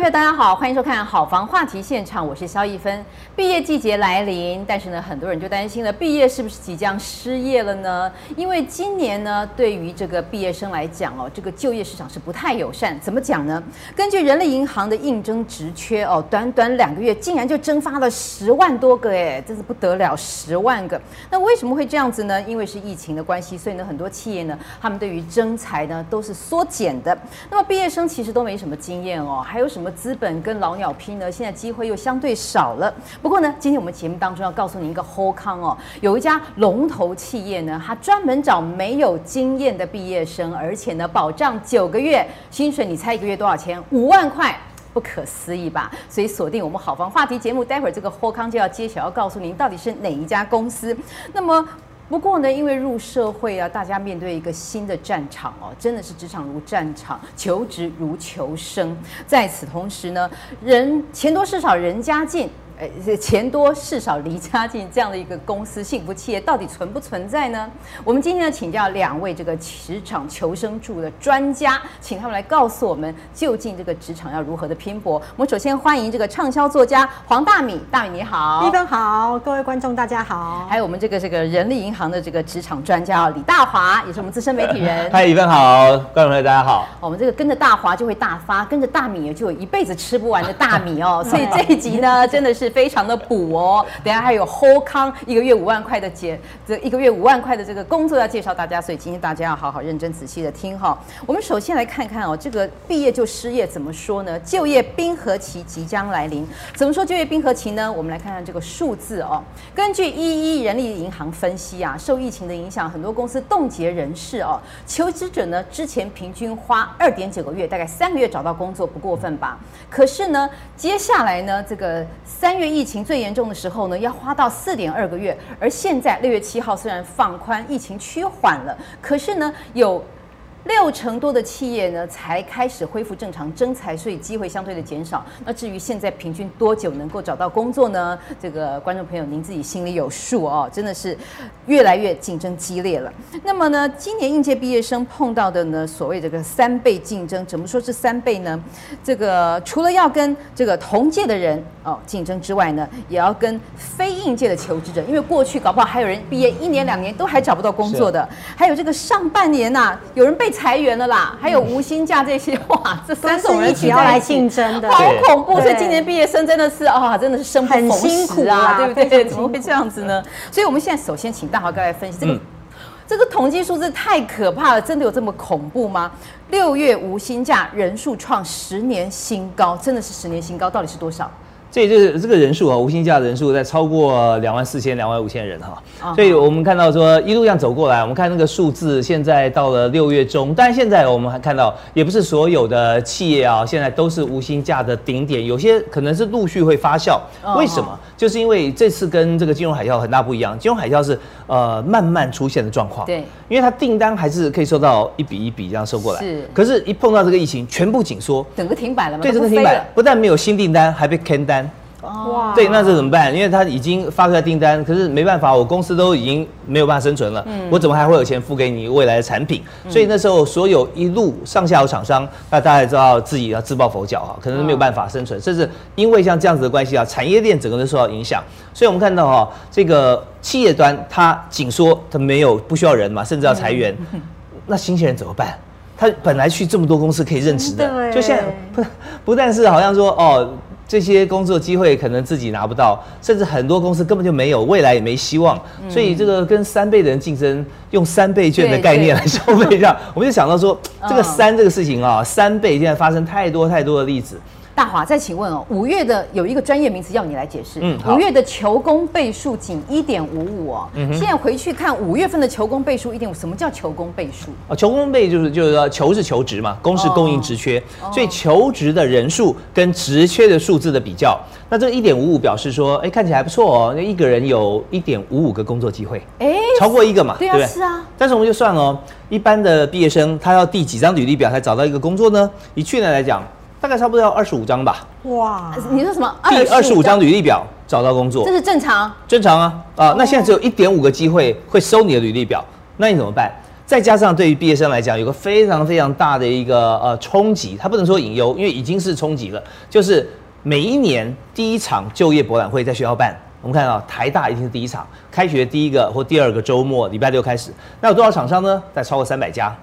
朋友大家好，欢迎收看《好房话题现场》，我是萧逸芬。毕业季节来临，但是呢，很多人就担心了，毕业是不是即将失业了呢？因为今年呢，对于这个毕业生来讲哦，这个就业市场是不太友善。怎么讲呢？根据人力银行的应征职缺哦，短短两个月竟然就蒸发了十万多个，哎，真是不得了，十万个。那为什么会这样子呢？因为是疫情的关系，所以呢，很多企业呢，他们对于征才呢都是缩减的。那么毕业生其实都没什么经验哦，还有什么资本跟老鸟拼呢？现在机会又相对少了。不过呢，今天我们节目当中要告诉您一个好康哦，有一家龙头企业呢，它专门找没有经验的毕业生，而且呢，保障九个月薪水。你猜一个月多少钱？五万块，不可思议吧？所以锁定我们好房话题节目，待会儿这个好康就要揭晓，要告诉您到底是哪一家公司。那么。不过呢，因为入社会啊，大家面对一个新的战场哦，真的是职场如战场，求职如求生。在此同时呢，人钱多事少，人家近。呃，钱多事少离家近这样的一个公司，幸福企业到底存不存在呢？我们今天呢，请教两位这个职场求生术的专家，请他们来告诉我们，究竟这个职场要如何的拼搏。我们首先欢迎这个畅销作家黄大米，大米你好，一芬好，各位观众大家好。还有我们这个这个人力银行的这个职场专家李大华，也是我们资深媒体人。嗨，一芬好，观众朋友大家好。我们这个跟着大华就会大发，跟着大米也就有一辈子吃不完的大米哦。所以这一集呢，真的是。非常的补哦，等下还有好康一个月五万块的节，这一个月五万块的这个工作要介绍大家，所以今天大家要好好认真仔细的听哈。我们首先来看看哦，这个毕业就失业怎么说呢？就业冰河期即将来临，怎么说就业冰河期呢？我们来看看这个数字哦。根据一一人力银行分析啊，受疫情的影响，很多公司冻结人事哦，求职者呢之前平均花二点九个月，大概三个月找到工作，不过分吧？可是呢，接下来呢，这个三。因为疫情最严重的时候呢，要花到四点二个月，而现在六月七号虽然放宽，疫情趋缓了，可是呢有。六成多的企业呢，才开始恢复正常征才，所以机会相对的减少。那至于现在平均多久能够找到工作呢？这个观众朋友您自己心里有数哦，真的是越来越竞争激烈了。那么呢，今年应届毕业生碰到的呢，所谓这个三倍竞争，怎么说是三倍呢？这个除了要跟这个同届的人哦竞争之外呢，也要跟非应届的求职者，因为过去搞不好还有人毕业一年两年都还找不到工作的，还有这个上半年呐、有人被。裁员了啦，还有无薪假这些，哇，这三种人一起要来竞争的，好恐怖！所以今年毕业生真的是啊，真的是生不逢时啊，对不对？怎么会这样子呢？所以我们现在首先请大华哥来分析这个，这个统计数字太可怕了，真的有这么恐怖吗？六月无薪假人数创十年新高，真的是十年新高，到底是多少？这这这个人数啊，无薪假的人数在超过两万四千、两万五千人哈，所以我们看到说一路这样走过来，我们看那个数字，现在到了六月中，但现在我们还看到，也不是所有的企业啊，现在都是无薪假的顶点，有些可能是陆续会发酵。为什么？就是因为这次跟这个金融海啸很大不一样，金融海啸是呃慢慢出现的状况，对，因为它订单还是可以收到一笔一笔这样收过来，是，可是一碰到这个疫情，全部紧缩，整个停摆了吗？对，整个停摆，不但没有新订单，还被 can 单。哇，对，那这怎么办？因为他已经发出来订单，可是没办法，我公司都已经没有办法生存了，嗯，我怎么还会有钱付给你未来的产品？嗯，所以那时候所有一路上下游厂商，那大家也知道自己要自抱佛脚啊，可能没有办法生存，甚至因为像这样子的关系啊，产业链整个都受到影响。所以我们看到哈，这个企业端它紧缩，它没有不需要人嘛，甚至要裁员，那新鲜人怎么办？他本来去这么多公司可以任职的，就现在不不但是好像说哦。这些工作机会可能自己拿不到，甚至很多公司根本就没有，未来也没希望。所以这个跟三倍的人竞争，用三倍券的概念来消费一下，我们就想到说，这个三这个事情啊，三倍现在发生太多太多的例子。大华，再请问哦，五月的有一个专业名词要你来解释。嗯，五月的求工倍数仅一点五五哦。嗯，现在回去看五月份的求工倍数一点五，什么叫求工倍数？啊，求工倍就是就是说求是求职嘛，工是供应职缺，哦，所以求职的人数跟职缺的数字的比较，那这个一点五五表示说，哎，看起来还不错哦，那一个人有一点五五个工作机会，哎，超过一个嘛，对啊？是啊。但是我们就算哦，一般的毕业生他要第几张履历表才找到一个工作呢？以去年来讲。大概差不多要二十五张吧。哇，你说什么？第二十五张履历表找到工作，这是正常？正常啊啊！那现在只有一点五个机会会收你的履历表，那你怎么办？再加上对于毕业生来讲，有个非常非常大的一个呃冲击，它不能说隐忧，因为已经是冲击了，就是每一年第一场就业博览会在学校办。我们看到台大一定是第一场，开学第一个或第二个周末，礼拜六开始。那有多少厂商呢？在超过三百家，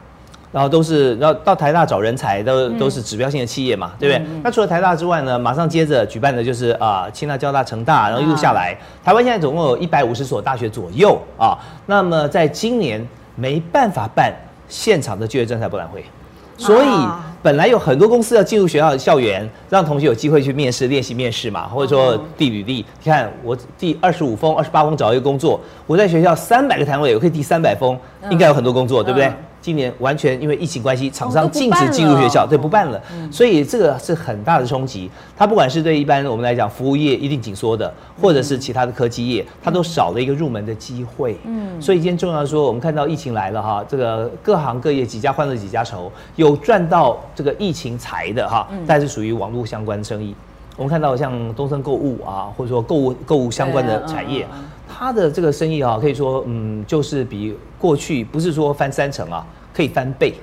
然后都是然后到台大找人才，都都是指标性的企业嘛，对不对？那除了台大之外呢，马上接着举办的就是啊，清大、交大、成大，然后一路下来，台湾现在总共有一百五十所大学左右啊。那么在今年没办法办现场的就业政策博览会。所以本来有很多公司要进入学校的校园，让同学有机会去面试、练习面试嘛，或者说递履历。你看我第二十五封、二十八封找一个工作，我在学校三百个摊位，我可以递三百封，应该有很多工作，对不对？今年完全因为疫情关系，厂商禁止进入学校，对，不办了。所以这个是很大的冲击。它不管是对一般我们来讲，服务业一定紧缩的，或者是其他的科技业，它都少了一个入门的机会。嗯，所以今天重要说，我们看到疫情来了哈，这个各行各业几家欢乐几家愁，有赚到这个疫情财的哈，但是属于网络相关生意。我们看到像东森购物啊，或者说购物购物相关的产业，它的这个生意啊，可以说嗯，就是比过去不是说翻三成啊。可以翻倍，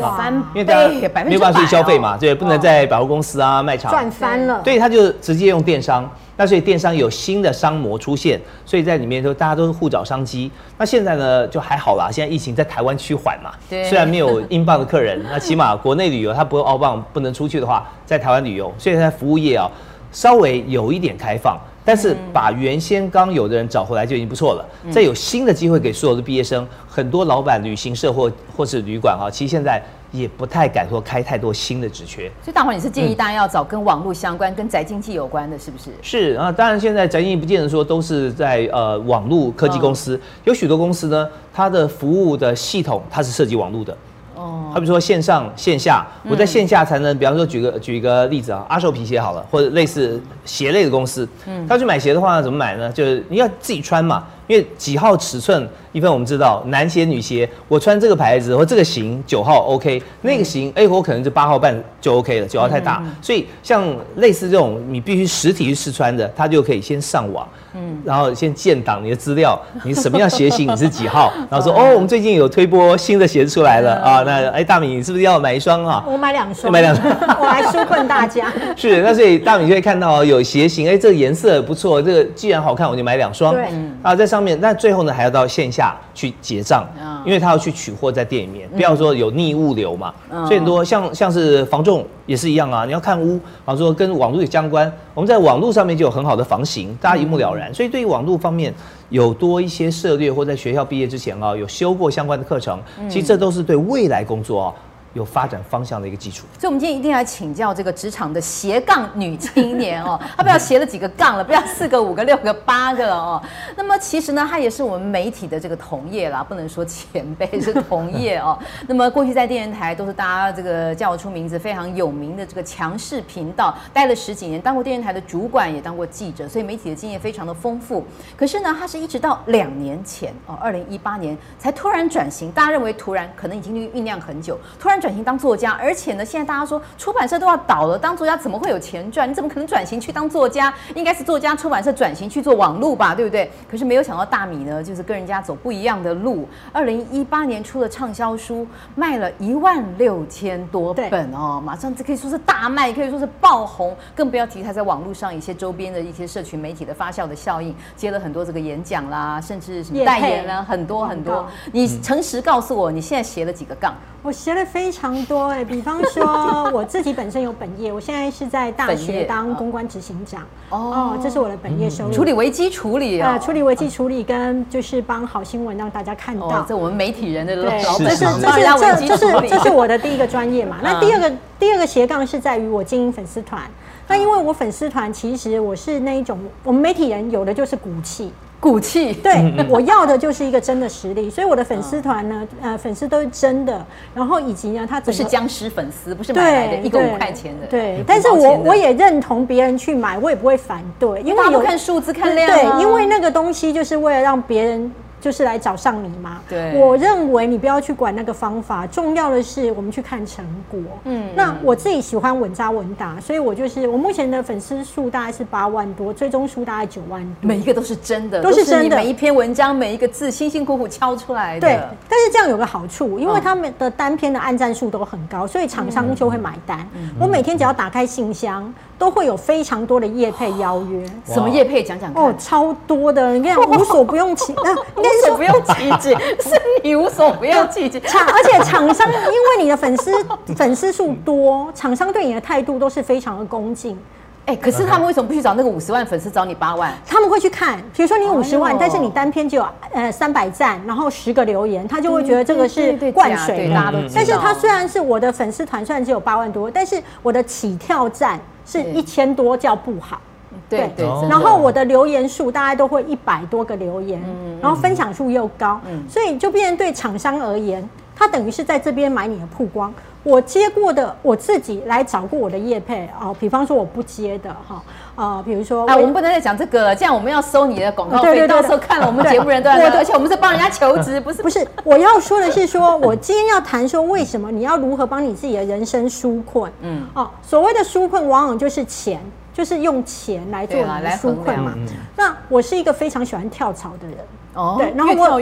哇，翻倍，因为大家没有办法去消费嘛，对，不能在百货公司啊卖场。赚翻了，对，他就直接用电商，那所以电商有新的商模出现，所以在里面就大家都是互找商机。那现在呢就还好啦，现在疫情在台湾趋缓嘛，对，虽然没有英镑的客人，那起码国内旅游他不用澳镑不能出去的话，在台湾旅游，所以在服务业啊稍微有一点开放。但是把原先刚有的人找回来就已经不错了。再有新的机会给所有的毕业生，很多老板、旅行社或或是旅馆啊，其实现在也不太敢说开太多新的职缺。所以大华，你是建议大家要找跟网络相关、跟宅经济有关的，是不是？是啊，当然现在宅经济不见得说都是在呃网络科技公司，有许多公司呢，它的服务的系统它是涉及网络的。哦好比说线上线下，我在线下才能，比方说举个举一个例子啊，阿寿皮鞋好了，或者类似鞋类的公司，嗯，他去买鞋的话怎么买呢？就是你要自己穿嘛，因为几号尺寸，一般我们知道男鞋女鞋，我穿这个牌子或这个型九号 OK，那个型哎我可能就八号半就 OK 了，九号太大，所以像类似这种你必须实体去试穿的，他就可以先上网。嗯，然后先建档你的资料，你什么样鞋型，你是几号？然后说哦，我们最近有推播新的鞋子出来了啊，那哎大米你是不是要买一双啊？我买两双，买两双，我来纾困大家。是，那所以大米就会看到有鞋型，哎，这个颜色不错，这个既然好看，我就买两双。对，啊，在上面，那最后呢还要到线下去结账，因为他要去取货在店里面，不要说有逆物流嘛。所以很多像像是房仲也是一样啊，你要看屋，好说跟网络有相关，我们在网络上面就有很好的房型，大家一目了然。所以，对于网络方面有多一些涉猎，或在学校毕业之前啊，有修过相关的课程，其实这都是对未来工作啊。有发展方向的一个基础，所以我们今天一定要请教这个职场的斜杠女青年哦，她不要斜了几个杠了，不要四个、五个、六个、八个了哦。那么其实呢，她也是我们媒体的这个同业啦，不能说前辈是同业哦。那么过去在电视台都是大家这个叫出名字非常有名的这个强势频道，待了十几年，当过电视台的主管，也当过记者，所以媒体的经验非常的丰富。可是呢，她是一直到两年前哦，二零一八年才突然转型，大家认为突然，可能已经酝酿很久，突然。转型当作家，而且呢，现在大家说出版社都要倒了，当作家怎么会有钱赚？你怎么可能转型去当作家？应该是作家出版社转型去做网路吧，对不对？可是没有想到大米呢，就是跟人家走不一样的路。二零一八年出了畅销书，卖了一万六千多本哦，马上这可以说是大卖，可以说是爆红，更不要提他在网络上一些周边的一些社群媒体的发酵的效应，接了很多这个演讲啦，甚至什么代言啦，很多很多。你诚实告诉我，你现在斜了几个杠？我斜了非常多哎，比方说我自己本身有本业，我现在是在大学当公关执行长哦，这是我的本业收入。处理危机处理啊，处理危机处理跟就是帮好新闻让大家看到。这我们媒体人的老本，这是这是这这是这是我的第一个专业嘛。那第二个第二个斜杠是在于我经营粉丝团。那因为我粉丝团其实我是那一种，我们媒体人有的就是骨气。骨气，对，我要的就是一个真的实力，所以我的粉丝团呢，呃，粉丝都是真的，然后以及呢，他不是僵尸粉丝，不是买来的一个五块钱的，对，但是我我也认同别人去买，我也不会反对，因为有看数字看量，对，因为那个东西就是为了让别人就是来找上你嘛。对，我认为你不要去管那个方法，重要的是我们去看成果。嗯，那我自己喜欢稳扎稳打，所以我就是我目前的粉丝数大概是八万多，追踪数大概九万多，每一个都是真的，都是真的，每一篇文章每一个字辛辛苦苦敲出来的。对，但是这样有个好处，因为他们的单篇的按赞数都很高，所以厂商就会买单。嗯、我每天只要打开信箱，都会有非常多的业配邀约。什么业配？讲讲看。哦，超多的，你看无所不用其，那无所不用其极，是你无所不用其极。厂而且厂商因为你的粉丝粉丝数多，厂商对你的态度都是非常的恭敬。哎，可是他们为什么不去找那个五十万粉丝，找你八万？他们会去看，比如说你五十万，但是你单篇就有呃三百赞，然后十个留言，他就会觉得这个是灌水的。但是他虽然是我的粉丝团，虽然只有八万多，但是我的起跳站是一千多，叫不好。对对。然后我的留言数大概都会一百多个留言，然后分享数又高，所以就变成对厂商而言，他等于是在这边买你的曝光。我接过的，我自己来找过我的业配哦，比方说我不接的哈，呃，比如说，哎，我们不能再讲这个了，这样我们要收你的广告费，对对对，到时候看了我们节目人都要，而且我们是帮人家求职，不是？不是，我要说的是说，我今天要谈说为什么你要如何帮你自己的人生纾困，嗯，哦，所谓的纾困往往就是钱，就是用钱来做你的纾困嘛。那我是一个非常喜欢跳槽的人，哦，对，然后我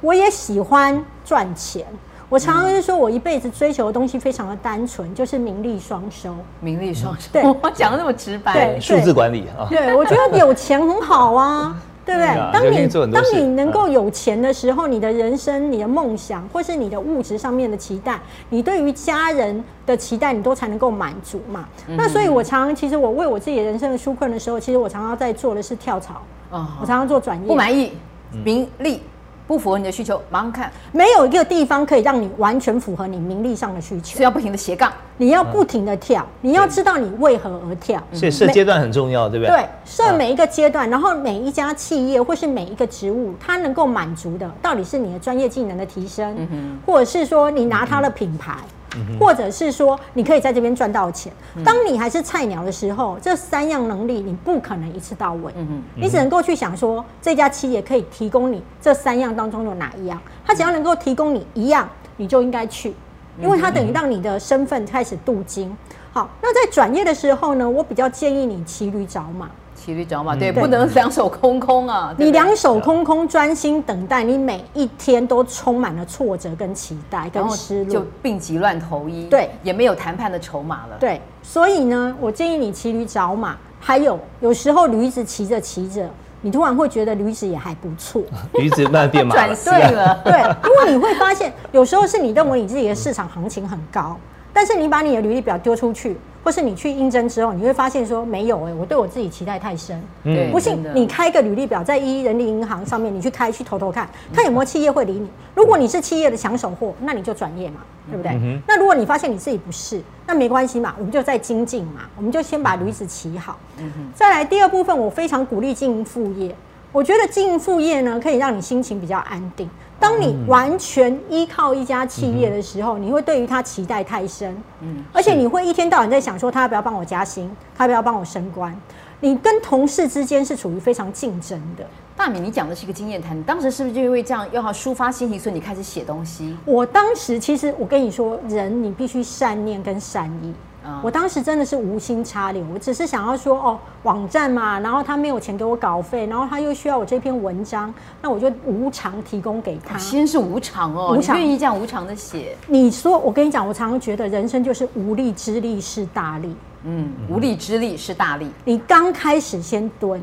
我也喜欢赚钱。我常常是说，我一辈子追求的东西非常的单纯，就是名利双收。名利双收，对，我 讲的那么直白。对，数字管理啊。对，我觉得有钱很好啊，对不对？当你当你能够有钱的时候，你的人生、你的梦想，或是你的物质上面的期待，你对于家人的期待，你都才能够满足嘛。那所以，我常常其实我为我自己人生的纾困的时候，其实我常常在做的是跳槽。我常常做转业。不满意，名利。不符合你的需求，马上看，没有一个地方可以让你完全符合你名利上的需求，是要不停的斜杠，你要不停的跳，你要知道你为何而跳，所以设阶段很重要，对不对？对，设每一个阶段，然后每一家企业或是每一个职务，它能够满足的，到底是你的专业技能的提升，或者是说你拿它的品牌。或者是说，你可以在这边赚到钱。当你还是菜鸟的时候，这三样能力你不可能一次到位。你只能够去想说，这家企业可以提供你这三样当中有哪一样？它只要能够提供你一样，你就应该去，因为它等于让你的身份开始镀金。好，那在转业的时候呢，我比较建议你骑驴找马。骑驴找马，对，不能两手空空啊！你两手空空，专心等待，你每一天都充满了挫折、跟期待、跟失落，就病急乱投医。对，也没有谈判的筹码了。对，所以呢，我建议你骑驴找马。还有，有时候驴子骑着骑着，你突然会觉得驴子也还不错，驴子慢慢变马了。转对了，对，因为你会发现，有时候是你认为你自己的市场行情很高，但是你把你的履历表丢出去。或是你去应征之后，你会发现说没有哎、欸，我对我自己期待太深。嗯，不信你开个履历表，在一人力银行上面，你去开去投投看，看有没有企业会理你。如果你是企业的抢手货，那你就转业嘛，对不对？嗯、那如果你发现你自己不是，那没关系嘛，我们就再精进嘛，我们就先把驴子骑好。嗯。再来第二部分，我非常鼓励经营副业。我觉得经营副业呢，可以让你心情比较安定。当你完全依靠一家企业的时候，你会对于他期待太深，嗯，而且你会一天到晚在想说他要不要帮我加薪，他要不要帮我升官，你跟同事之间是处于非常竞争的。大米，你讲的是一个经验谈，你当时是不是就因为这样要抒发心情，所以你开始写东西？我当时其实我跟你说，人你必须善念跟善意。我当时真的是无心插柳，我只是想要说哦，网站嘛，然后他没有钱给我稿费，然后他又需要我这篇文章，那我就无偿提供给他。先是无偿哦，无偿愿意这样无偿的写。你说，我跟你讲，我常常觉得人生就是无力之力是大力。嗯，无力之力是大力。你刚开始先蹲，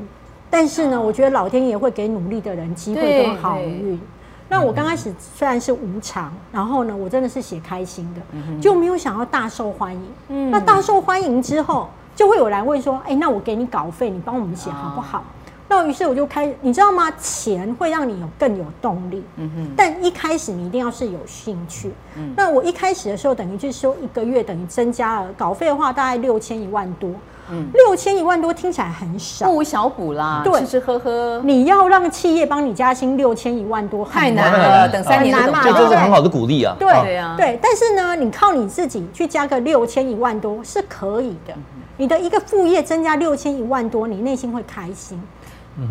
但是呢，我觉得老天爷会给努力的人机会跟好运。那我刚开始虽然是无偿，然后呢，我真的是写开心的，就没有想要大受欢迎。那大受欢迎之后，就会有人问说：“哎，那我给你稿费，你帮我们写好不好？”那于是我就开，你知道吗？钱会让你有更有动力。但一开始你一定要是有兴趣。那我一开始的时候，等于就是说一个月等于增加了稿费的话，大概六千一万多。嗯，六千一万多听起来很少，不无小补啦。对，吃吃喝喝，你要让企业帮你加薪六千一万多，太难了，等三年嘛。这这是很好的鼓励啊。对呀，对。但是呢，你靠你自己去加个六千一万多是可以的。你的一个副业增加六千一万多，你内心会开心。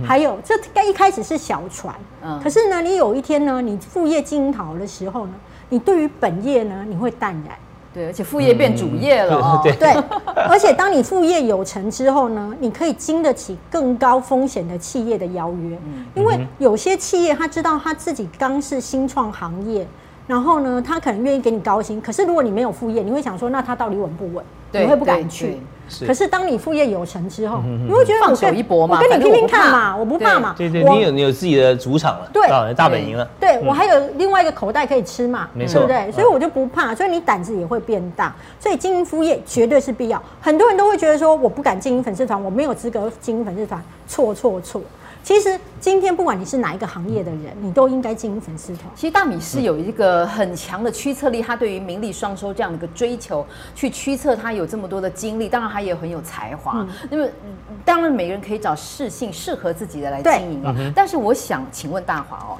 还有这该一开始是小船，嗯，可是呢，你有一天呢，你副业经营好的时候呢，你对于本业呢，你会淡然。对，而且副业变主业了哦。对，而且当你副业有成之后呢，你可以经得起更高风险的企业的邀约，因为有些企业他知道他自己刚是新创行业。然后呢，他可能愿意给你高薪，可是如果你没有副业，你会想说，那他到底稳不稳？你会不敢去。可是当你副业有成之后，你会觉得放手一搏嘛，我跟你拼拼看嘛，我不怕嘛。对对，你有你有自己的主场了，对，大本营了。对，我还有另外一个口袋可以吃嘛，没错，对不对？所以我就不怕，所以你胆子也会变大。所以经营副业绝对是必要。很多人都会觉得说，我不敢经营粉丝团，我没有资格经营粉丝团。错错错。其实今天不管你是哪一个行业的人，你都应该进入粉丝团。其实大米是有一个很强的驱策力，他对于名利双收这样的一个追求，去驱策他有这么多的精力。当然他也很有才华。那么当然每个人可以找适性适合自己的来经营啊。但是我想请问大华哦。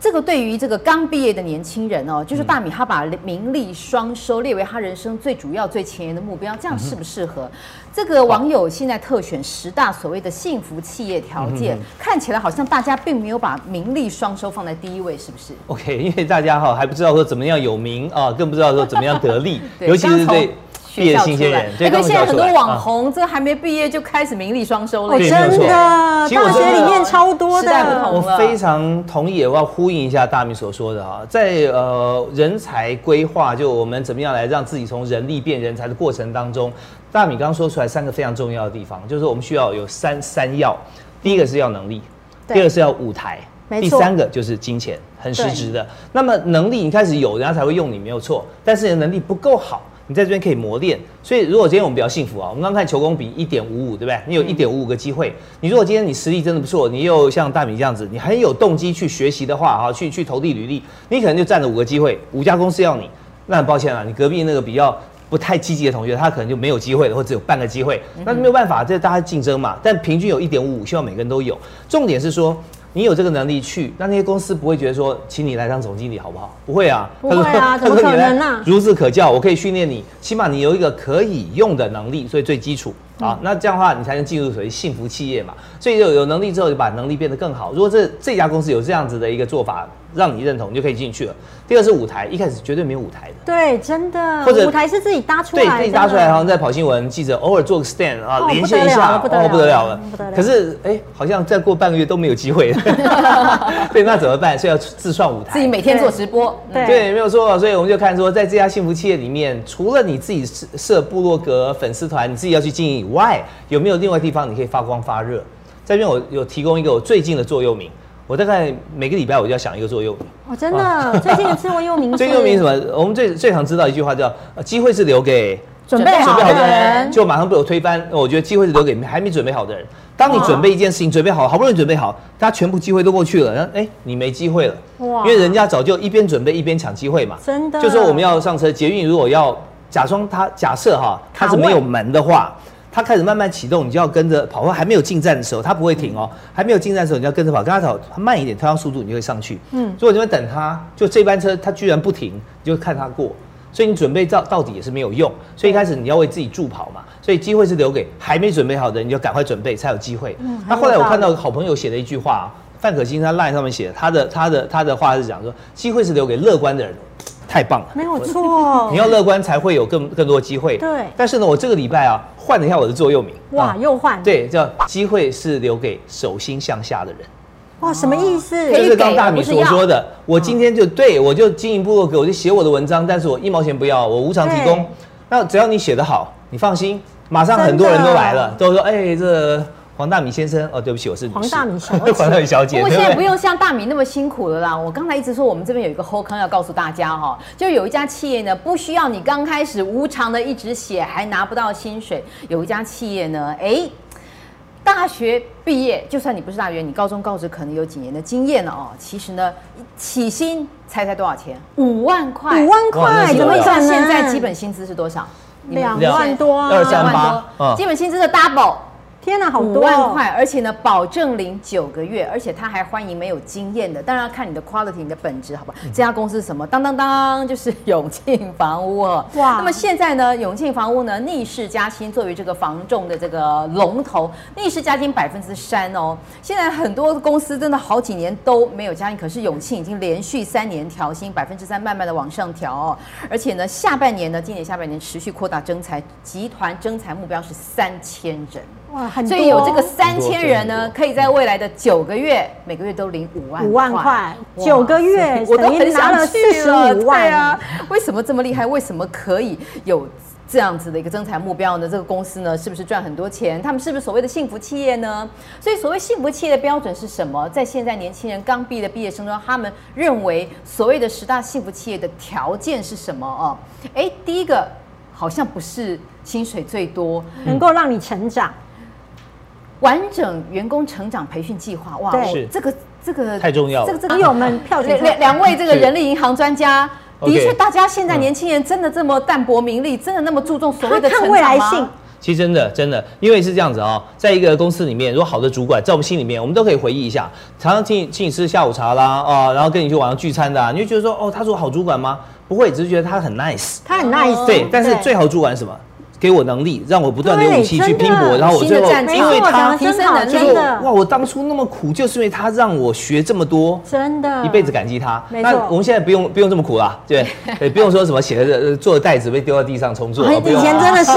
这个对于这个刚毕业的年轻人哦，就是大米他把名利双收列为他人生最主要、最前沿的目标，这样适不适合？嗯、这个网友现在特选十大所谓的幸福企业条件，嗯、看起来好像大家并没有把名利双收放在第一位，是不是？OK，因为大家哈还不知道说怎么样有名啊，更不知道说怎么样得利，尤其是对。毕业新鲜人，对，跟现在很多网红，这个还没毕业就开始名利双收了，真的，大学里面超多的。我非常同意，也要呼应一下大米所说的啊，在呃人才规划，就我们怎么样来让自己从人力变人才的过程当中，大米刚刚说出来三个非常重要的地方，就是我们需要有三三要，第一个是要能力，第二个是要舞台，第三个就是金钱，很实质的。那么能力你开始有，人家才会用你，没有错，但是你的能力不够好。你在这边可以磨练，所以如果今天我们比较幸福啊，我们刚看球工比一点五五，对不对？你有一点五五个机会。你如果今天你实力真的不错，你又像大米这样子，你很有动机去学习的话啊，去去投递履历，你可能就占了五个机会，五家公司要你。那很抱歉啊，你隔壁那个比较不太积极的同学，他可能就没有机会了，或者只有半个机会。那没有办法，这大家竞争嘛。但平均有一点五五，希望每个人都有。重点是说。你有这个能力去，那那些公司不会觉得说，请你来当总经理好不好？不会啊，不会啊，怎么可能呢？孺子可教，我可以训练你，起码你有一个可以用的能力，所以最基础。啊，那这样的话，你才能进入所谓幸福企业嘛。所以有有能力之后，就把能力变得更好。如果这这家公司有这样子的一个做法，让你认同，你就可以进去了。第二是舞台，一开始绝对没有舞台的。对，真的。或者舞台是自己搭出来的。对，自己搭出来，好像在跑新闻，记者偶尔做个 stand 啊，连线一下，哦，不得了了。可是，哎，好像再过半个月都没有机会。对，那怎么办？所以要自创舞台。自己每天做直播。对，对，没有错。所以我们就看说，在这家幸福企业里面，除了你自己设设部落格、粉丝团，你自己要去经营以外，有没有另外地方你可以发光发热？在这边我有提供一个我最近的座右铭，我大概每个礼拜我就要想一个座右铭。哦，真的，最近的座右铭。座右铭什么？我们最最常知道一句话叫“机会是留给准备好的人”，就马上被我推翻。我觉得机会是留给还没准备好的人。当你准备一件事情，准备好，好不容易准备好，大家全部机会都过去了，然后哎，你没机会了。哇！因为人家早就一边准备一边抢机会嘛。真的。就说我们要上车，捷运如果要假装它，假设哈，它是没有门的话。他开始慢慢启动，你就要跟着跑。或还没有进站的时候，他不会停哦。还没有进站的时候，你要跟着跑，跟他跑，他慢一点，推上速度，你就会上去。嗯，所以你就会等他，就这班车他居然不停，你就看他过。所以你准备到到底也是没有用。所以一开始你要为自己助跑嘛。所以机会是留给还没准备好的人，你就赶快准备才有机会。嗯，那后来我看到好朋友写的一句话，范可欣他 line 上面写的，他的他的他的话是讲说，机会是留给乐观的人。太棒了，没有错。你要乐观才会有更更多机会。对。但是呢，我这个礼拜啊，换了一下我的座右铭。哇，又换。对，叫机会是留给手心向下的人。哇，什么意思？就是刚大米所说的，我今天就对我就经营部落格，我就写我的文章，但是我一毛钱不要，我无偿提供。那只要你写得好，你放心，马上很多人都来了，都说哎这。黄大米先生，哦，对不起，我是黄大米小姐。黄大米小姐，不过现在不用像大米那么辛苦了啦。我刚才一直说，我们这边有一个后坑要告诉大家哈，就有一家企业呢，不需要你刚开始无偿的一直写，还拿不到薪水。有一家企业呢，哎，大学毕业，就算你不是大学，你高中高职可能有几年的经验了哦。其实呢，起薪猜猜多少钱？五万块。五万块，怎么算？现在基本薪资是多少？两万多，二三八。基本薪资的 double。天哪，好多五万块，而且呢，保证领九个月，而且他还欢迎没有经验的，当然要看你的 quality，你的本质，好不好？这家公司是什么？当当当，就是 永庆房屋哦。哇，那么现在呢，永庆房屋呢逆势加薪，作为这个房仲的这个龙头，逆势加薪百分之三哦。现在很多公司真的好几年都没有加薪，可是永庆已经连续三年调薪百分之三，慢慢的往上调哦。而且呢，下半年呢，今年下半年持续扩大征才，集团征才目标是三千人。哇，很多，所以有这个三千人呢，可以在未来的九个月，每个月都领五万五万块，九个月 我都很想去了。对啊，为什么这么厉害？为什么可以有这样子的一个增财目标呢？这个公司呢，是不是赚很多钱？他们是不是所谓的幸福企业呢？所以所谓幸福企业的标准是什么？在现在年轻人刚毕业的毕业生中，他们认为所谓的十大幸福企业的条件是什么？哦，哎，第一个好像不是薪水最多，能够让你成长。完整员工成长培训计划，哇，是这个这个太重要了。这个这个有我们 票两两两位这个人力银行专家，的确，大家现在年轻人真的这么淡泊名利，真的那么注重所谓的成长吗？其实真的真的，因为是这样子啊、哦，在一个公司里面，如果好的主管在我们心里面，我们都可以回忆一下，常常请你请你吃下午茶啦，哦，然后跟你去晚上聚餐的、啊，你就觉得说，哦，他是我好主管吗？不会，只是觉得他很 nice，他很 nice，对。但是最好主管是什么？给我能力，让我不断的有武器去拼搏，然后我最后因为他提升能力，哇，我当初那么苦，就是因为他让我学这么多，真的，一辈子感激他。那我们现在不用不用这么苦了，对，也，不用说什么写的做的袋子被丢到地上重做，以前真的是，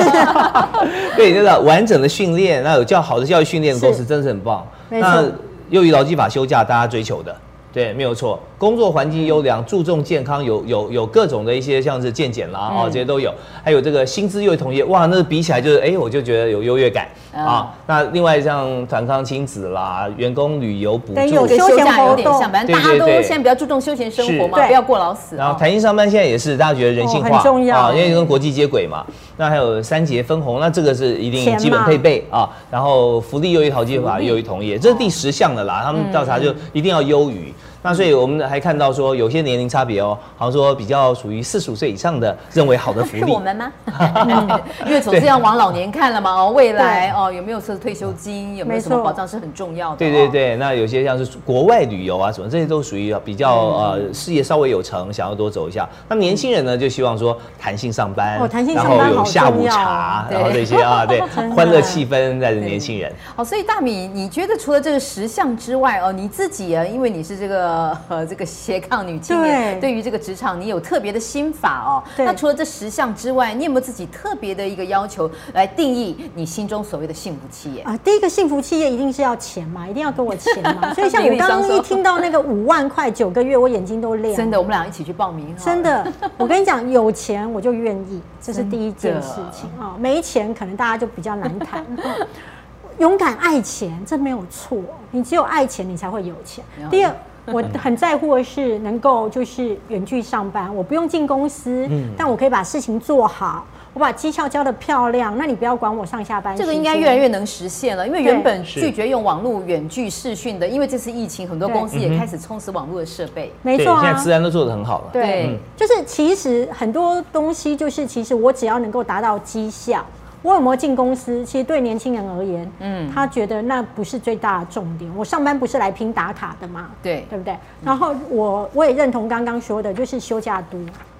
对，那个完整的训练，那有较好的教育训练的公司，真的是很棒。那由于劳基法休假，大家追求的。对，没有错。工作环境优良，注重健康，有有有各种的一些像是健检啦，哦，这些都有。还有这个薪资又同业，哇，那比起来就是，哎，我就觉得有优越感啊。那另外像团康亲子啦，员工旅游补助，有休闲有点像，反正大家都现在比较注重休闲生活嘛，不要过劳死。然后弹性上班现在也是大家觉得人性化啊，因为跟国际接轨嘛。那还有三节分红，那这个是一定基本配备啊。然后福利优于淘金法，优于同业，这是第十项的啦。他们调查就一定要优于。那所以我们还看到说有些年龄差别哦，好像说比较属于四十五岁以上的认为好的福利。是我们吗？因为总是要往老年看了嘛哦，未来哦有没有设退休金，有没有什么保障是很重要的。对对对，那有些像是国外旅游啊什么，这些都属于比较呃事业稍微有成，想要多走一下。那年轻人呢就希望说弹性上班，哦，弹性上班然后有下午茶，然后这些啊 对，欢乐气氛在的年轻人。好，所以大米，你觉得除了这个十项之外哦，你自己啊，因为你是这个。呃，这个斜杠女青年，对于这个职场，你有特别的心法哦。那除了这十项之外，你有没有自己特别的一个要求来定义你心中所谓的幸福企业啊？第一个幸福企业一定是要钱嘛，一定要给我钱嘛。所以像我刚刚一听到那个五万块九个月，我眼睛都亮。真的，我们俩一起去报名。真的，我跟你讲，有钱我就愿意，这是第一件事情啊。没钱可能大家就比较难谈。勇敢爱钱，这没有错。你只有爱钱，你才会有钱。第二。我很在乎的是能够就是远距上班，我不用进公司，嗯，但我可以把事情做好，我把绩效交的漂亮。那你不要管我上下班。这个应该越来越能实现了，因为原本拒绝用网络远距视讯的，因为这次疫情，很多公司也开始充实网络的设备。没错，现在自然都做得很好了。对，就是其实很多东西就是其实我只要能够达到绩效。我有没有进公司？其实对年轻人而言，嗯，他觉得那不是最大的重点。我上班不是来拼打卡的嘛？对，对不对？然后我我也认同刚刚说的，就是休假多，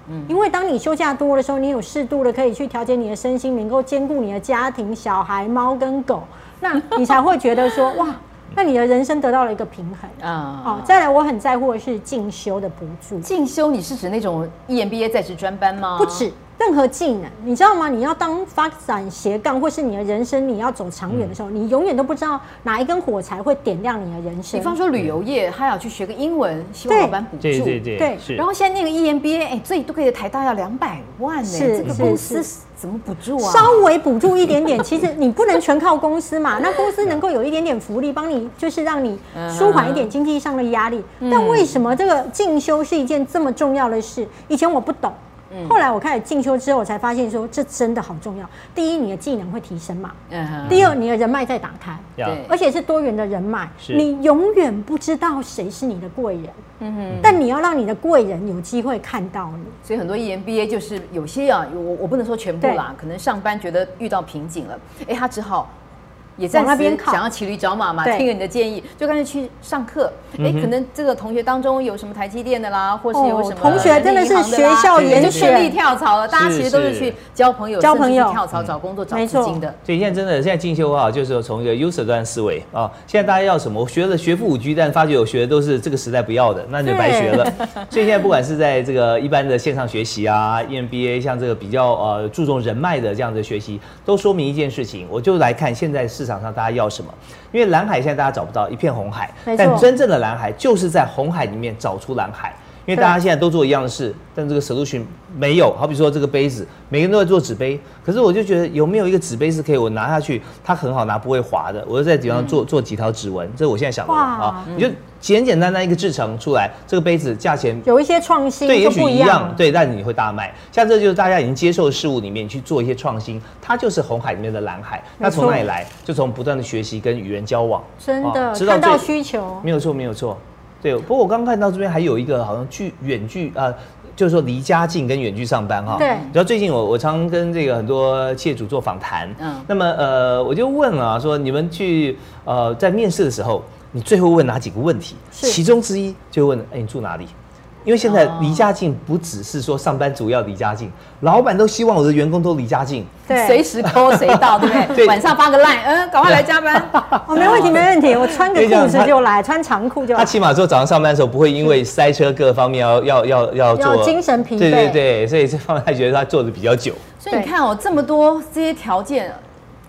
嗯，因为当你休假多的时候，你有适度的可以去调节你的身心，能够兼顾你的家庭、小孩、猫跟狗，那你才会觉得说哇，那你的人生得到了一个平衡啊。好，再来，我很在乎的是进修的补助。进修，你是指那种 EMBA 在职专班吗？不止。任何技能，你知道吗？你要当发展斜杠，或是你的人生你要走长远的时候，嗯、你永远都不知道哪一根火柴会点亮你的人生。比方说旅游业，他要去学个英文，希望老板补助。对对对，对然后现在那个 EMBA，哎、欸，最多可以台大要两百万呢、欸，这个公司怎么补助啊？稍微补助一点点，其实你不能全靠公司嘛。那公司能够有一点点福利，帮你就是让你舒缓一点经济上的压力。嗯、但为什么这个进修是一件这么重要的事？以前我不懂。后来我开始进修之后，我才发现说，这真的好重要。第一，你的技能会提升嘛？嗯第二，你的人脉在打开，对，而且是多元的人脉。你永远不知道谁是你的贵人，嗯哼。但你要让你的贵人有机会看到你。所以很多 EMBA 就是有些啊，我我不能说全部啦，可能上班觉得遇到瓶颈了，哎，他只好也在那边想要骑驴找马嘛，听了你的建议，就干脆去上课。哎，可能这个同学当中有什么台积电的啦，或是有什么同学真的是学校也就顺利跳槽了。大家其实都是去交朋友、交朋友、跳槽、找工作、找资金的。所以现在真的，现在进修啊，就是从一个 user 端思维啊。现在大家要什么？我学了学富五居，但发觉我学的都是这个时代不要的，那就白学了。所以现在不管是在这个一般的线上学习啊，EMBA，像这个比较呃注重人脉的这样的学习，都说明一件事情。我就来看现在市场上大家要什么。因为蓝海现在大家找不到一片红海，但真正的蓝海就是在红海里面找出蓝海。因为大家现在都做一样的事，但这个 solution 没有。好比说这个杯子，每个人都在做纸杯，可是我就觉得有没有一个纸杯是可以我拿下去，它很好拿，不会滑的。我就在底上做做几条指纹，这是我现在想的啊。你就简简单单一个制成出来，这个杯子价钱有一些创新，对，也许一样，对，但你会大卖。像这就是大家已经接受的事物里面去做一些创新，它就是红海里面的蓝海。那从哪里来？就从不断的学习跟与人交往，真的看到需求，没有错，没有错。对，不过我刚刚看到这边还有一个好像距远距啊，就是说离家近跟远距上班哈。对。然后最近我我常跟这个很多企业主做访谈，嗯，那么呃我就问了说你们去呃在面试的时候，你最后问哪几个问题？是。其中之一就问，哎，你住哪里？因为现在离家近不只是说上班族要离家近，老板都希望我的员工都离家近，对，随时 call 谁到，对不对？晚上发个 line，嗯，赶快来加班。哦，没问题，没问题，我穿个裤子就来，穿长裤就来。他起码说早上上班的时候不会因为塞车各方面要要要要做精神疲惫，对对对，所以这方面他觉得他做的比较久。所以你看哦，这么多这些条件。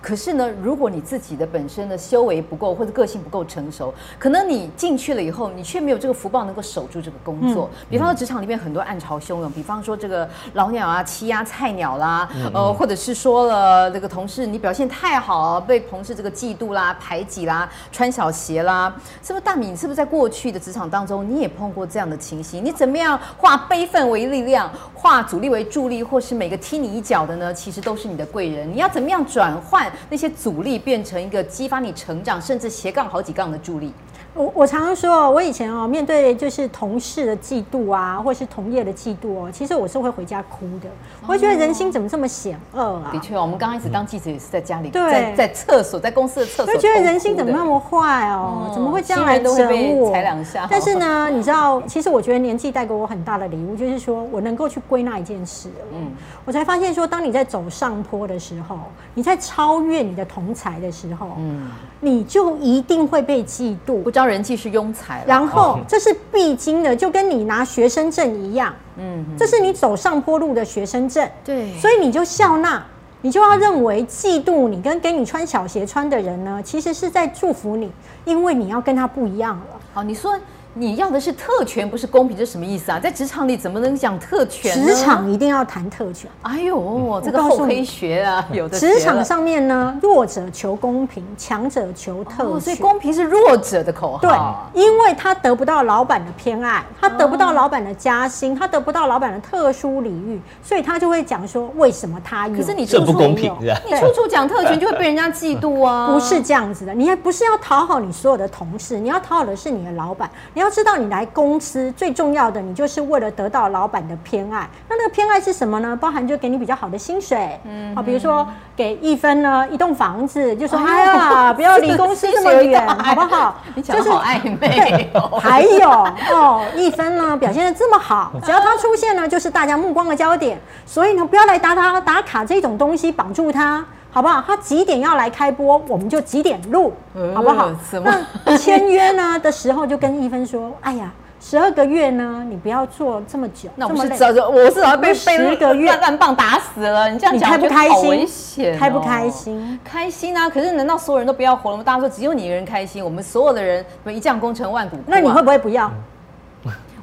可是呢，如果你自己的本身的修为不够，或者个性不够成熟，可能你进去了以后，你却没有这个福报能够守住这个工作。嗯、比方说职场里面很多暗潮汹涌，比方说这个老鸟啊欺压菜鸟啦，呃，或者是说了这个同事你表现太好，被同事这个嫉妒啦、排挤啦、穿小鞋啦，是不是大米？你是不是在过去的职场当中你也碰过这样的情形？你怎么样化悲愤为力量，化阻力为助力，或是每个踢你一脚的呢？其实都是你的贵人。你要怎么样转换？那些阻力变成一个激发你成长，甚至斜杠好几杠的助力。我我常常说，我以前哦，面对就是同事的嫉妒啊，或是同业的嫉妒哦，其实我是会回家哭的。我会觉得人心怎么这么险恶啊？的确，我们刚开始当记者也是在家里，在在厕所，在公司的厕所。就觉得人心怎么那么坏哦？怎么会这样来整我？踩两下。但是呢，你知道，其实我觉得年纪带给我很大的礼物，就是说我能够去归纳一件事。嗯，我才发现说，当你在走上坡的时候，你在超越你的同才的时候，嗯，你就一定会被嫉妒。不招人气是庸才，然后这是必经的，就跟你拿学生证一样，嗯，这是你走上坡路的学生证，对，所以你就笑纳，你就要认为嫉妒你跟给你穿小鞋穿的人呢，其实是在祝福你，因为你要跟他不一样了。好，你说。你要的是特权，不是公平，这什么意思啊？在职场里怎么能讲特权呢？职场一定要谈特权。哎呦，这个厚黑学啊，有的。职场上面呢，弱者求公平，强者求特权。所以公平是弱者的口号。对，因为他得不到老板的偏爱，他得不到老板的加薪，他得不到老板的特殊礼遇，所以他就会讲说，为什么他有？可是你这不公平，你处处讲特权，就会被人家嫉妒啊。不是这样子的，你也不是要讨好你所有的同事，你要讨好的是你的老板，你要知道你来公司最重要的，你就是为了得到老板的偏爱。那那个偏爱是什么呢？包含就给你比较好的薪水，嗯，好，比如说给一分呢一栋房子，就说哎呀，不要离公司这么远，好不好？你讲的好暧昧。还有哦，一分呢表现的这么好，只要他出现呢，就是大家目光的焦点。所以呢，不要来打他打卡这种东西绑住他。好不好？他几点要来开播，我们就几点录，好不好？什么？签约呢的时候就跟一芬说：“哎呀，十二个月呢，你不要做这么久，那我是这么累。我是要被被十个月烂棒打死了。你这样讲，你开不开心？开不开心？开心啊！可是难道所有人都不要活了吗？大家说只有你一个人开心，我们所有的人一将功成万骨枯。那你会不会不要？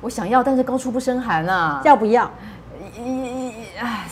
我想要，但是高处不胜寒啊！要不要？哎。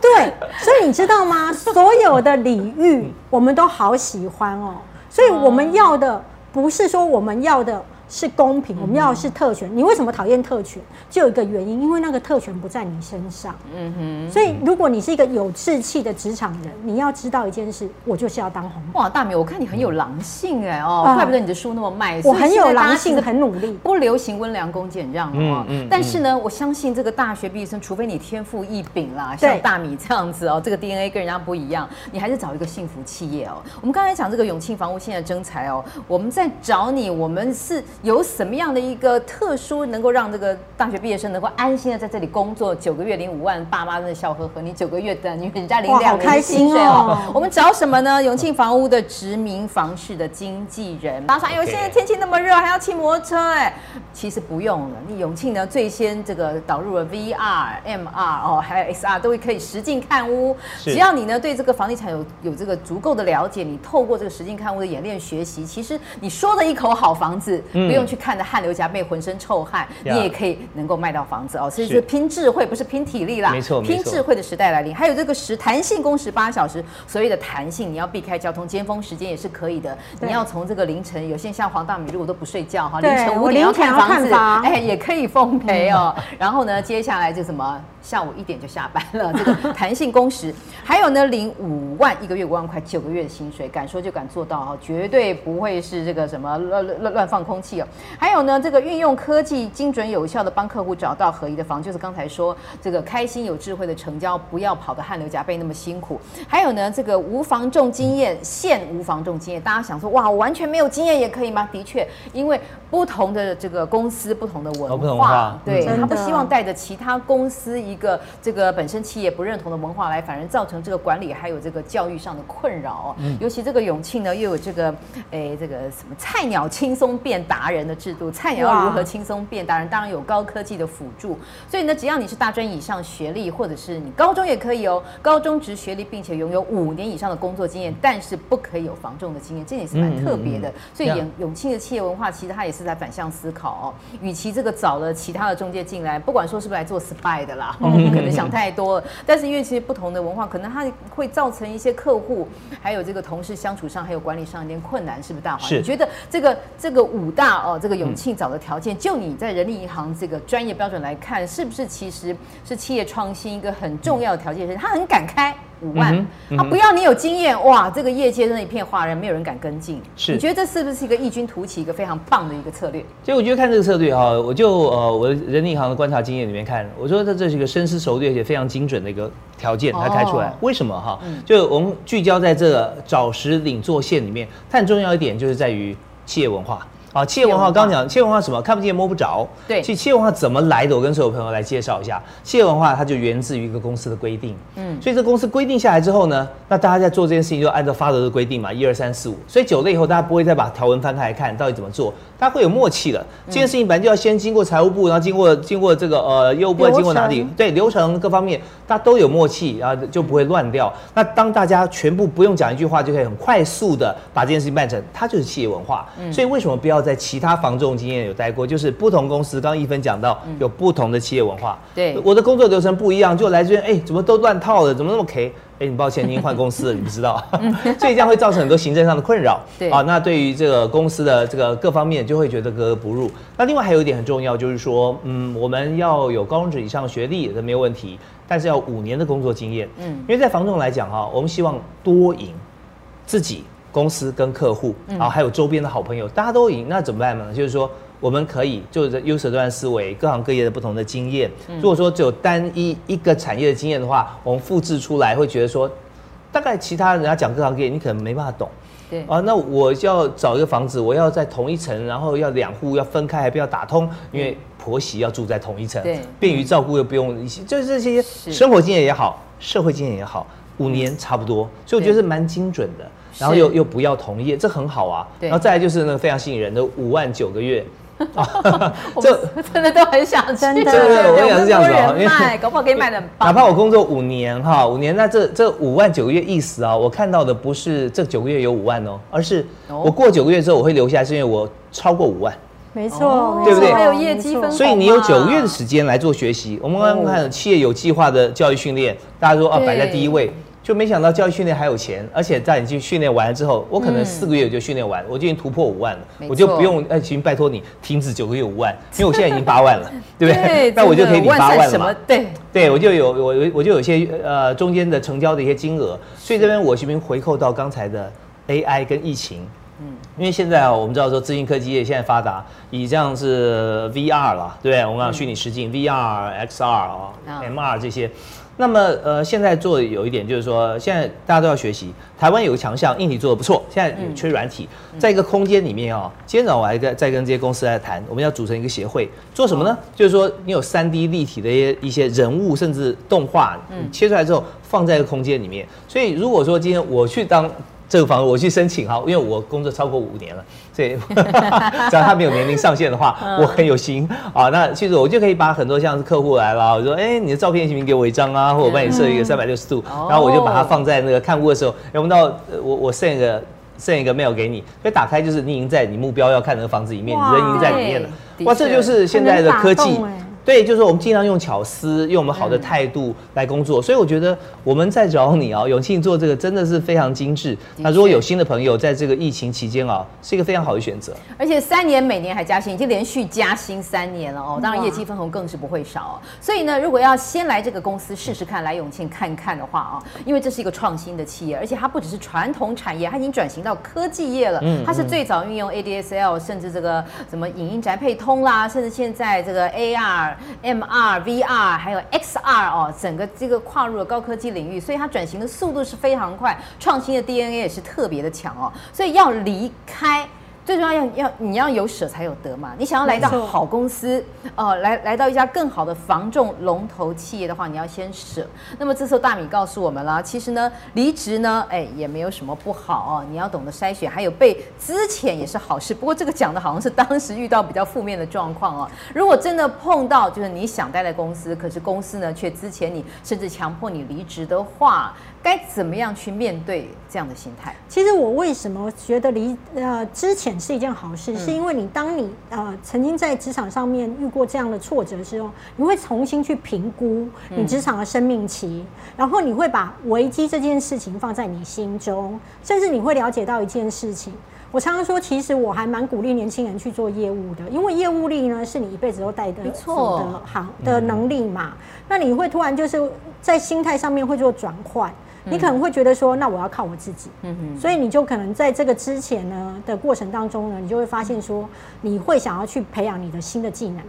对，所以你知道吗？所有的礼遇我们都好喜欢哦。所以我们要的不是说我们要的是公平，我们要的是特权。你为什么讨厌特权？就有一个原因，因为那个特权不在你身上。嗯哼。所以，如果你是一个有志气的职场人，你要知道一件事，我就是要当红。哇，大米，我看你很有狼性哎哦，怪不得你的书那么卖。我很有狼性，很努力。不流行温良恭俭让哦。嗯。但是呢，我相信这个大学毕业生，除非你天赋异禀啦，像大米这样子哦，这个 DNA 跟人家不一样，你还是找一个幸福企业哦。我们刚才讲这个永庆房屋现在征才哦，我们在找你，我们是有什么样的一个特殊，能够让这个大学毕业生能够安心的在这里工作九个月领五万，爸妈真的笑呵呵。你九个月的，你人家领两年薪水哦。我们找什么呢？永庆房屋的殖民房市的经纪人。大家说，哎呦，现在天气那么热，还要骑摩托车哎？其实不用了，你永庆呢最先这个导入了 VR、MR 哦，还有 XR 都可以实境看屋。只要你呢对这个房地产有有这个足够的了解，你透过这个实境看屋的演练学习，其实你说的一口好房子，不用去看的汗流浃背、浑身臭汗，你也可以能够卖到房子哦。所以是拼智慧，不是拼体力啦。没错，拼智慧的时代来临。还有这个时弹性工时八小时，所谓的弹性，你要避开交通尖峰时间也是可以的。你要从这个凌晨，有些像黄大米如果都不睡觉哈，凌晨五点要看房子，哎，也可以奉陪哦。然后呢，接下来就什么？下午一点就下班了，这个弹性工时，还有呢，领五万一个月五万块，九个月的薪水，敢说就敢做到哈，绝对不会是这个什么乱乱乱放空气哦。还有呢，这个运用科技，精准有效的帮客户找到合宜的房，就是刚才说这个开心有智慧的成交，不要跑得汗流浃背那么辛苦。还有呢，这个无房重经验，现无房重经验，大家想说哇，我完全没有经验也可以吗？的确，因为不同的这个公司，不同的文化，对，他不希望带着其他公司一。一个这个本身企业不认同的文化来，反而造成这个管理还有这个教育上的困扰哦。嗯、尤其这个永庆呢，又有这个诶这个什么菜鸟轻松变达人的制度，菜鸟要如何轻松变达人？当然有高科技的辅助。所以呢，只要你是大专以上学历，或者是你高中也可以哦，高中职学历，并且拥有五年以上的工作经验，但是不可以有防重的经验，这也是蛮特别的。嗯嗯嗯，所以永永庆的企业文化，其实它也是在反向思考哦。与其这个找了其他的中介进来，不管说是不是来做 spy 的啦。嗯、可能想太多了，但是因为其实不同的文化，可能它会造成一些客户还有这个同事相处上，还有管理上一点困难，是不是大华？是你觉得这个这个五大哦，这个永庆找的条件，嗯、就你在人力银行这个专业标准来看，是不是其实是企业创新一个很重要的条件？是他很敢开。五万，嗯嗯、啊！不要你有经验哇，这个业界真的一片哗然，没有人敢跟进。是，你觉得这是不是一个异军突起、一个非常棒的一个策略？所以我觉得看这个策略哈，我就呃，我的人力银行的观察经验里面看，我说这这是一个深思熟虑而且非常精准的一个条件，它开出来。哦、为什么哈？就我们聚焦在这个找实领做线里面，它很重要一点就是在于企业文化。啊，企业文化，刚刚讲企业文化什么？看不见摸不着。对，其实企业文化怎么来的？我跟所有朋友来介绍一下。企业文化它就源自于一个公司的规定。嗯，所以这公司规定下来之后呢，那大家在做这件事情就按照发德的规定嘛，一二三四五。所以久了以后，大家不会再把条文翻开来看到底怎么做，大家会有默契了。这件事情本来就要先经过财务部，然后经过经过这个呃业务部，经过哪里？对，流程各方面大家都有默契，然后就不会乱掉。那当大家全部不用讲一句话就可以很快速的把这件事情办成，它就是企业文化。所以为什么不要在其他房子？这种经验有待过，就是不同公司，刚刚一芬讲到有不同的企业文化。对，我的工作流程不一样，就来这边，哎，怎么都乱套了，怎么那么 K？哎，你抱歉，您换公司了，你不知道，所以这样会造成很多行政上的困扰。对啊，那对于这个公司的这个各方面，就会觉得格格不入。那另外还有一点很重要，就是说，嗯，我们要有高中职以上学历这没有问题，但是要五年的工作经验。嗯，因为在房仲来讲哈，我们希望多赢自己。公司跟客户啊，还有周边的好朋友，大家都赢，那怎么办呢？就是说，我们可以就是优势段思维，各行各业的不同的经验。如果说只有单一一个产业的经验的话，我们复制出来会觉得说，大概其他人家讲各行各业，你可能没办法懂。对啊，那我要找一个房子，我要在同一层，然后要两户要分开，还不要打通，因为婆媳要住在同一层，对，便于照顾又不用一些，就是这些生活经验也好，社会经验也好，五年差不多，所以我觉得是蛮精准的。然后又又不要同业，这很好啊。然后再来就是那个非常吸引人的五万九个月，这 真的都很想真的。我跟你讲是这样子啊，因为 搞不好可以卖的很哪怕我工作五年哈，五年那这这五万九个月意思啊，我看到的不是这九个月有五万哦，而是我过九个月之后我会留下来，是因为我超过五万。没错，对不对？还有业绩分，所以你有九个月的时间来做学习。我们刚刚看企业有计划的教育训练，大家说啊摆在第一位。就没想到教育训练还有钱，而且在你去训练完了之后，我可能四个月我就训练完，我就已经突破五万了，我就不用哎，请拜托你停止九个月五万，因为我现在已经八万了，对不对？那我就可以领八万了嘛。对对，我就有我我就有些呃中间的成交的一些金额，所以这边我这边回扣到刚才的 AI 跟疫情。嗯，因为现在啊，我们知道说资讯科技业现在发达，以这样是 VR 了，对不对？我们讲虚拟实境、嗯、VR、XR 啊、MR 这些。那么呃，现在做的有一点就是说，现在大家都要学习。台湾有个强项，硬体做的不错，现在有缺软体。嗯、在一个空间里面啊、哦，今天早上我还在在跟这些公司在谈，我们要组成一个协会，做什么呢？哦、就是说你有三 D 立体的一些一些人物，甚至动画，你，切出来之后放在一个空间里面。所以如果说今天我去当。这个房子我去申请哈，因为我工作超过五年了，所以 只要他没有年龄上限的话，我很有心啊。那其实我就可以把很多像是客户来了，我说哎，你的照片行不行给我一张啊？或者我帮你设一个三百六十度，然后我就把它放在那个看屋的时候，我们到我我 send 一个 send 一个 mail 给你，所以打开就是你已经在你目标要看那个房子里面，你人已经在里面了。哇，这就是现在的科技。对，就是我们尽量用巧思，用我们好的态度来工作。嗯、所以我觉得我们在找你啊，永庆做这个真的是非常精致。那如果有新的朋友在这个疫情期间啊，是一个非常好的选择。而且三年每年还加薪，已经连续加薪三年了哦。当然业绩分红更是不会少哦。所以呢，如果要先来这个公司试试看，来永庆看看的话啊，因为这是一个创新的企业，而且它不只是传统产业，它已经转型到科技业了。嗯，它是最早运用 ADSL，甚至这个什么影音宅配通啦，甚至现在这个 AR。MR、VR 还有 XR 哦，整个这个跨入了高科技领域，所以它转型的速度是非常快，创新的 DNA 也是特别的强哦，所以要离开。最重要要要你要有舍才有得嘛，你想要来到好公司，呃，来来到一家更好的防重龙头企业的话，你要先舍。那么这时候大米告诉我们了，其实呢，离职呢，哎，也没有什么不好哦，你要懂得筛选，还有被资遣也是好事。不过这个讲的好像是当时遇到比较负面的状况哦。如果真的碰到就是你想待在公司，可是公司呢却资遣你，甚至强迫你离职的话。该怎么样去面对这样的心态？其实我为什么觉得离呃之前是一件好事，嗯、是因为你当你呃曾经在职场上面遇过这样的挫折的时候，你会重新去评估你职场的生命期，嗯、然后你会把危机这件事情放在你心中，甚至你会了解到一件事情。我常常说，其实我还蛮鼓励年轻人去做业务的，因为业务力呢是你一辈子都带得走的行的能力嘛。那你会突然就是在心态上面会做转换。你可能会觉得说，那我要靠我自己，嗯哼，所以你就可能在这个之前呢的过程当中呢，你就会发现说，你会想要去培养你的新的技能。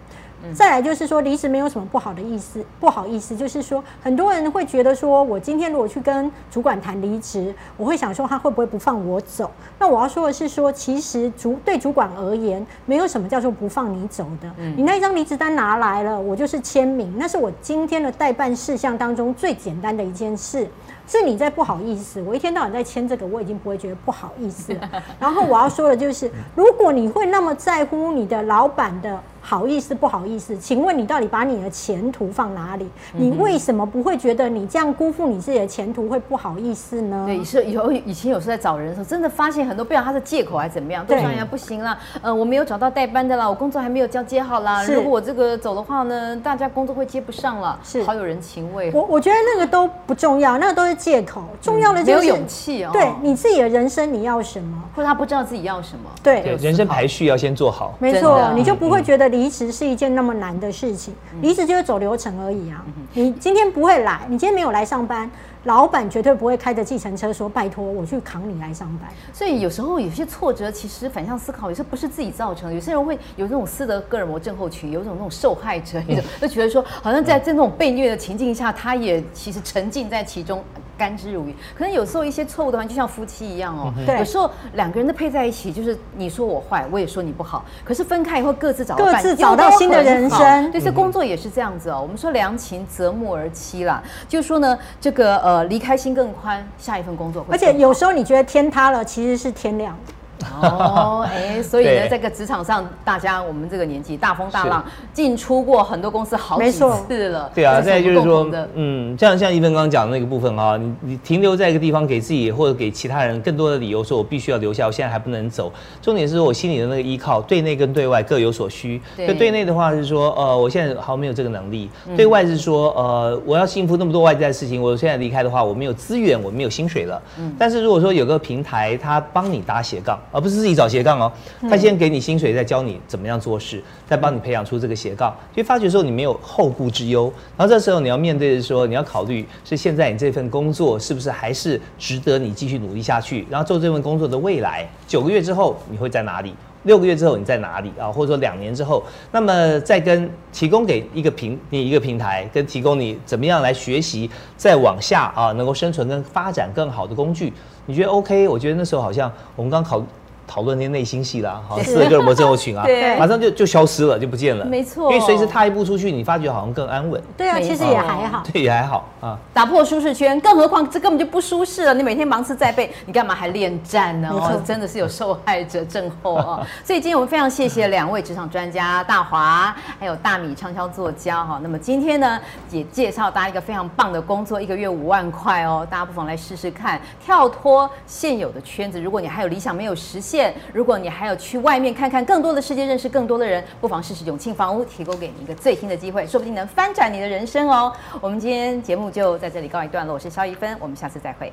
再来就是说，离职没有什么不好的意思，不好意思，就是说，很多人会觉得说，我今天如果去跟主管谈离职，我会想说他会不会不放我走？那我要说的是说，其实主对主管而言，没有什么叫做不放你走的。你那一张离职单拿来了，我就是签名，那是我今天的代办事项当中最简单的一件事。是你在不好意思，我一天到晚在签这个，我已经不会觉得不好意思了。然后我要说的就是，如果你会那么在乎你的老板的。好意思不好意思，请问你到底把你的前途放哪里？你为什么不会觉得你这样辜负你自己的前途会不好意思呢？对，是有以前有时候在找人的时候，真的发现很多，不知道他是借口还是怎么样，都说人家不行啦，呃，我没有找到代班的啦，我工作还没有交接好啦。如果我这个走的话呢，大家工作会接不上了，是好有人情味。我我觉得那个都不重要，那个都是借口，重要的就是、嗯、没有勇气哦。对你自己的人生你要什么，或者他不知道自己要什么。对，对，人生排序要先做好。没错，你就不会觉得。离职是一件那么难的事情，离职就是走流程而已啊。你今天不会来，你今天没有来上班，老板绝对不会开着计程车说拜托我去扛你来上班。所以有时候有些挫折，其实反向思考，有些不是自己造成的。有些人会有这种斯德哥尔摩症候群，有一种那种受害者 一种，就觉得说好像在这种被虐的情境下，他也其实沉浸在其中。甘之如饴，可能有时候一些错误的话，就像夫妻一样哦。对，有时候两个人的配在一起，就是你说我坏，我也说你不好。可是分开以后，各自找到各自找到新的人生。对，所以工作也是这样子哦。我们说良禽择木而栖啦，就是说呢，这个呃离开心更宽，下一份工作会。而且有时候你觉得天塌了，其实是天亮。哦，哎，所以呢，这个职场上，大家我们这个年纪大风大浪进出过很多公司好几次了。对啊，再就是说，嗯，像像一芬刚刚讲的那个部分啊，你你停留在一个地方，给自己或者给其他人更多的理由，说我必须要留下，我现在还不能走。重点是说我心里的那个依靠，对内跟对外各有所需。对，对内的话是说，呃，我现在好像没有这个能力；对外是说，呃，我要幸福那么多外在的事情，我现在离开的话，我没有资源，我没有薪水了。嗯。但是如果说有个平台，它帮你搭斜杠，而不是自己找斜杠哦，他先给你薪水，再教你怎么样做事，再帮你培养出这个斜杠，就发觉说你没有后顾之忧。然后这时候你要面对的是说，你要考虑是现在你这份工作是不是还是值得你继续努力下去，然后做这份工作的未来，九个月之后你会在哪里？六个月之后你在哪里啊？或者说两年之后，那么再跟提供给一个平你一个平台，跟提供你怎么样来学习，再往下啊能够生存跟发展更好的工具，你觉得 OK？我觉得那时候好像我们刚考。讨论那些内心戏啦，好像斯德哥尔摩症候群啊，对，马上就就消失了，就不见了。没错，因为随时踏一步出去，你发觉好像更安稳。对啊，其实也还好。对，也还好啊。打破舒适圈，更何况这根本就不舒适了。你每天忙刺在背，你干嘛还恋战呢？哦，真的是有受害者症候啊。所以今天我们非常谢谢两位职场专家大华还有大米畅销作家哈。那么今天呢，也介绍大家一个非常棒的工作，一个月五万块哦，大家不妨来试试看，跳脱现有的圈子。如果你还有理想没有实现，如果你还有去外面看看更多的世界，认识更多的人，不妨试试永庆房屋提供给你一个最新的机会，说不定能翻转你的人生哦。我们今天节目就在这里告一段落，我是肖一芬，我们下次再会。